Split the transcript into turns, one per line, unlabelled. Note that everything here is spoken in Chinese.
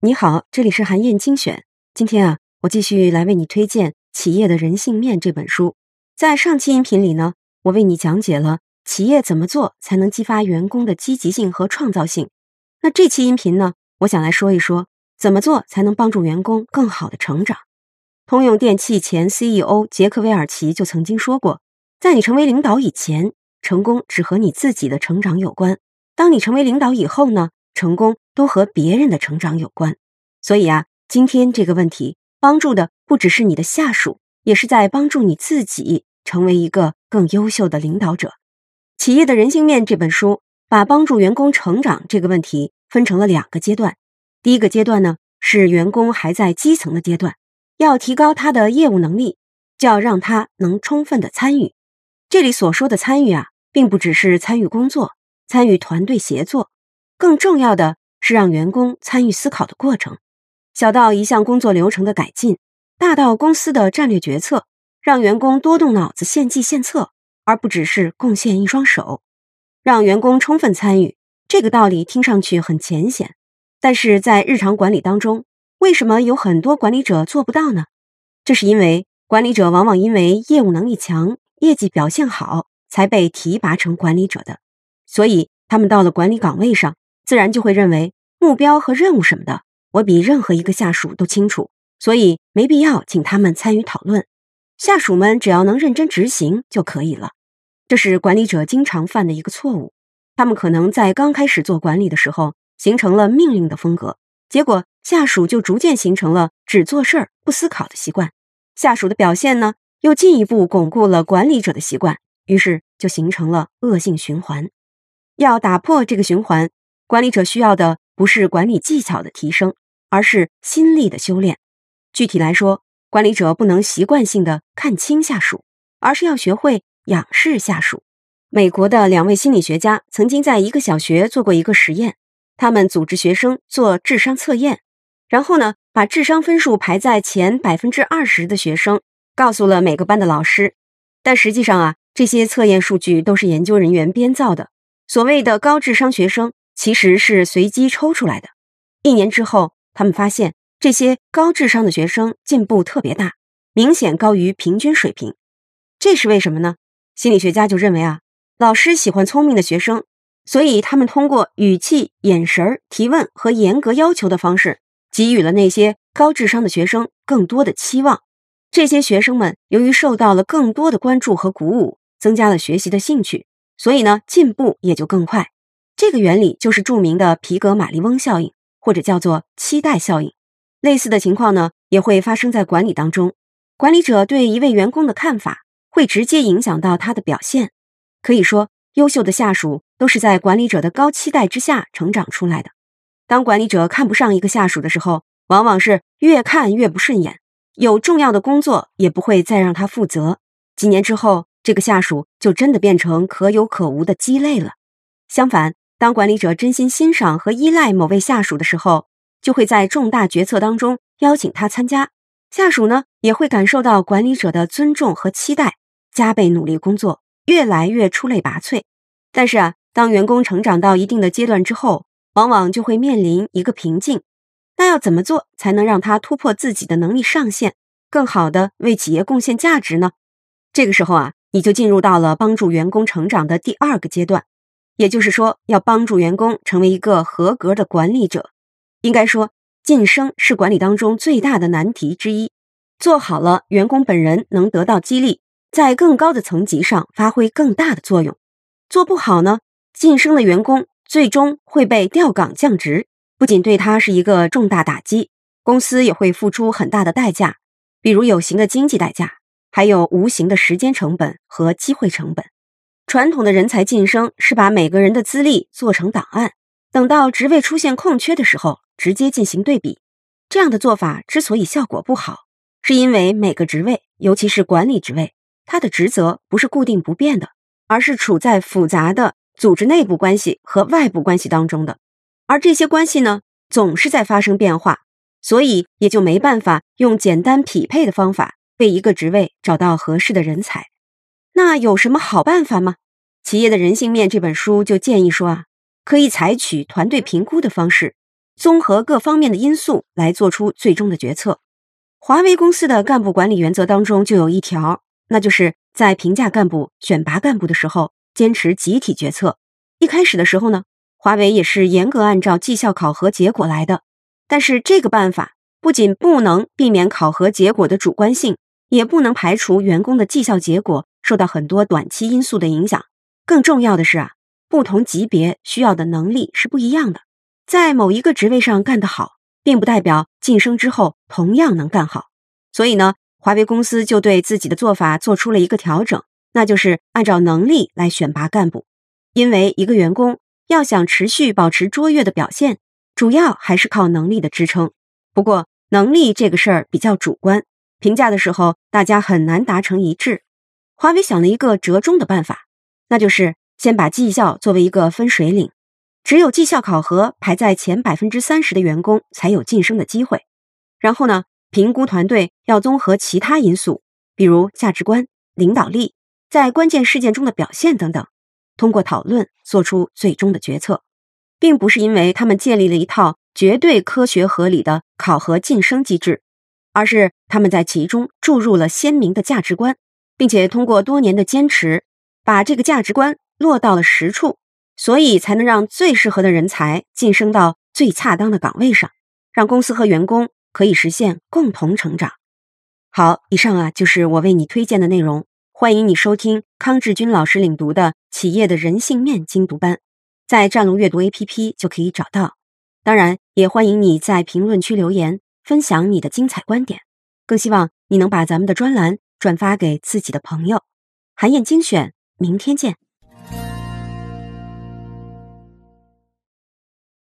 你好，这里是韩燕精选。今天啊，我继续来为你推荐《企业的人性面》这本书。在上期音频里呢，我为你讲解了企业怎么做才能激发员工的积极性和创造性。那这期音频呢，我想来说一说怎么做才能帮助员工更好的成长。通用电气前 CEO 杰克韦尔奇就曾经说过，在你成为领导以前，成功只和你自己的成长有关；当你成为领导以后呢，成功都和别人的成长有关。所以啊，今天这个问题帮助的不只是你的下属，也是在帮助你自己成为一个更优秀的领导者。《企业的人性面》这本书把帮助员工成长这个问题分成了两个阶段。第一个阶段呢，是员工还在基层的阶段，要提高他的业务能力，就要让他能充分的参与。这里所说的参与啊，并不只是参与工作、参与团队协作，更重要的是让员工参与思考的过程。小到一项工作流程的改进，大到公司的战略决策，让员工多动脑子、献计献策，而不只是贡献一双手，让员工充分参与。这个道理听上去很浅显，但是在日常管理当中，为什么有很多管理者做不到呢？这是因为管理者往往因为业务能力强、业绩表现好，才被提拔成管理者的，所以他们到了管理岗位上，自然就会认为目标和任务什么的。我比任何一个下属都清楚，所以没必要请他们参与讨论。下属们只要能认真执行就可以了。这是管理者经常犯的一个错误。他们可能在刚开始做管理的时候形成了命令的风格，结果下属就逐渐形成了只做事儿不思考的习惯。下属的表现呢，又进一步巩固了管理者的习惯，于是就形成了恶性循环。要打破这个循环，管理者需要的。不是管理技巧的提升，而是心力的修炼。具体来说，管理者不能习惯性的看轻下属，而是要学会仰视下属。美国的两位心理学家曾经在一个小学做过一个实验，他们组织学生做智商测验，然后呢，把智商分数排在前百分之二十的学生告诉了每个班的老师。但实际上啊，这些测验数据都是研究人员编造的。所谓的高智商学生。其实是随机抽出来的。一年之后，他们发现这些高智商的学生进步特别大，明显高于平均水平。这是为什么呢？心理学家就认为啊，老师喜欢聪明的学生，所以他们通过语气、眼神、提问和严格要求的方式，给予了那些高智商的学生更多的期望。这些学生们由于受到了更多的关注和鼓舞，增加了学习的兴趣，所以呢，进步也就更快。这个原理就是著名的皮格马利翁效应，或者叫做期待效应。类似的情况呢，也会发生在管理当中。管理者对一位员工的看法，会直接影响到他的表现。可以说，优秀的下属都是在管理者的高期待之下成长出来的。当管理者看不上一个下属的时候，往往是越看越不顺眼，有重要的工作也不会再让他负责。几年之后，这个下属就真的变成可有可无的鸡肋了。相反，当管理者真心欣赏和依赖某位下属的时候，就会在重大决策当中邀请他参加。下属呢也会感受到管理者的尊重和期待，加倍努力工作，越来越出类拔萃。但是啊，当员工成长到一定的阶段之后，往往就会面临一个瓶颈。那要怎么做才能让他突破自己的能力上限，更好的为企业贡献价值呢？这个时候啊，你就进入到了帮助员工成长的第二个阶段。也就是说，要帮助员工成为一个合格的管理者。应该说，晋升是管理当中最大的难题之一。做好了，员工本人能得到激励，在更高的层级上发挥更大的作用。做不好呢，晋升的员工最终会被调岗降职，不仅对他是一个重大打击，公司也会付出很大的代价，比如有形的经济代价，还有无形的时间成本和机会成本。传统的人才晋升是把每个人的资历做成档案，等到职位出现空缺的时候直接进行对比。这样的做法之所以效果不好，是因为每个职位，尤其是管理职位，它的职责不是固定不变的，而是处在复杂的组织内部关系和外部关系当中的。而这些关系呢，总是在发生变化，所以也就没办法用简单匹配的方法为一个职位找到合适的人才。那有什么好办法吗？《企业的人性面》这本书就建议说啊，可以采取团队评估的方式，综合各方面的因素来做出最终的决策。华为公司的干部管理原则当中就有一条，那就是在评价干部、选拔干部的时候，坚持集体决策。一开始的时候呢，华为也是严格按照绩效考核结果来的。但是这个办法不仅不能避免考核结果的主观性，也不能排除员工的绩效结果受到很多短期因素的影响。更重要的是啊，不同级别需要的能力是不一样的，在某一个职位上干得好。并不代表晋升之后同样能干好，所以呢，华为公司就对自己的做法做出了一个调整，那就是按照能力来选拔干部。因为一个员工要想持续保持卓越的表现，主要还是靠能力的支撑。不过，能力这个事儿比较主观，评价的时候大家很难达成一致。华为想了一个折中的办法，那就是先把绩效作为一个分水岭。只有绩效考核排在前百分之三十的员工才有晋升的机会。然后呢，评估团队要综合其他因素，比如价值观、领导力、在关键事件中的表现等等，通过讨论做出最终的决策，并不是因为他们建立了一套绝对科学合理的考核晋升机制，而是他们在其中注入了鲜明的价值观，并且通过多年的坚持，把这个价值观落到了实处。所以才能让最适合的人才晋升到最恰当的岗位上，让公司和员工可以实现共同成长。好，以上啊就是我为你推荐的内容，欢迎你收听康志军老师领读的《企业的人性面》精读班，在战龙阅读 APP 就可以找到。当然，也欢迎你在评论区留言分享你的精彩观点，更希望你能把咱们的专栏转发给自己的朋友。韩燕精选，明天见。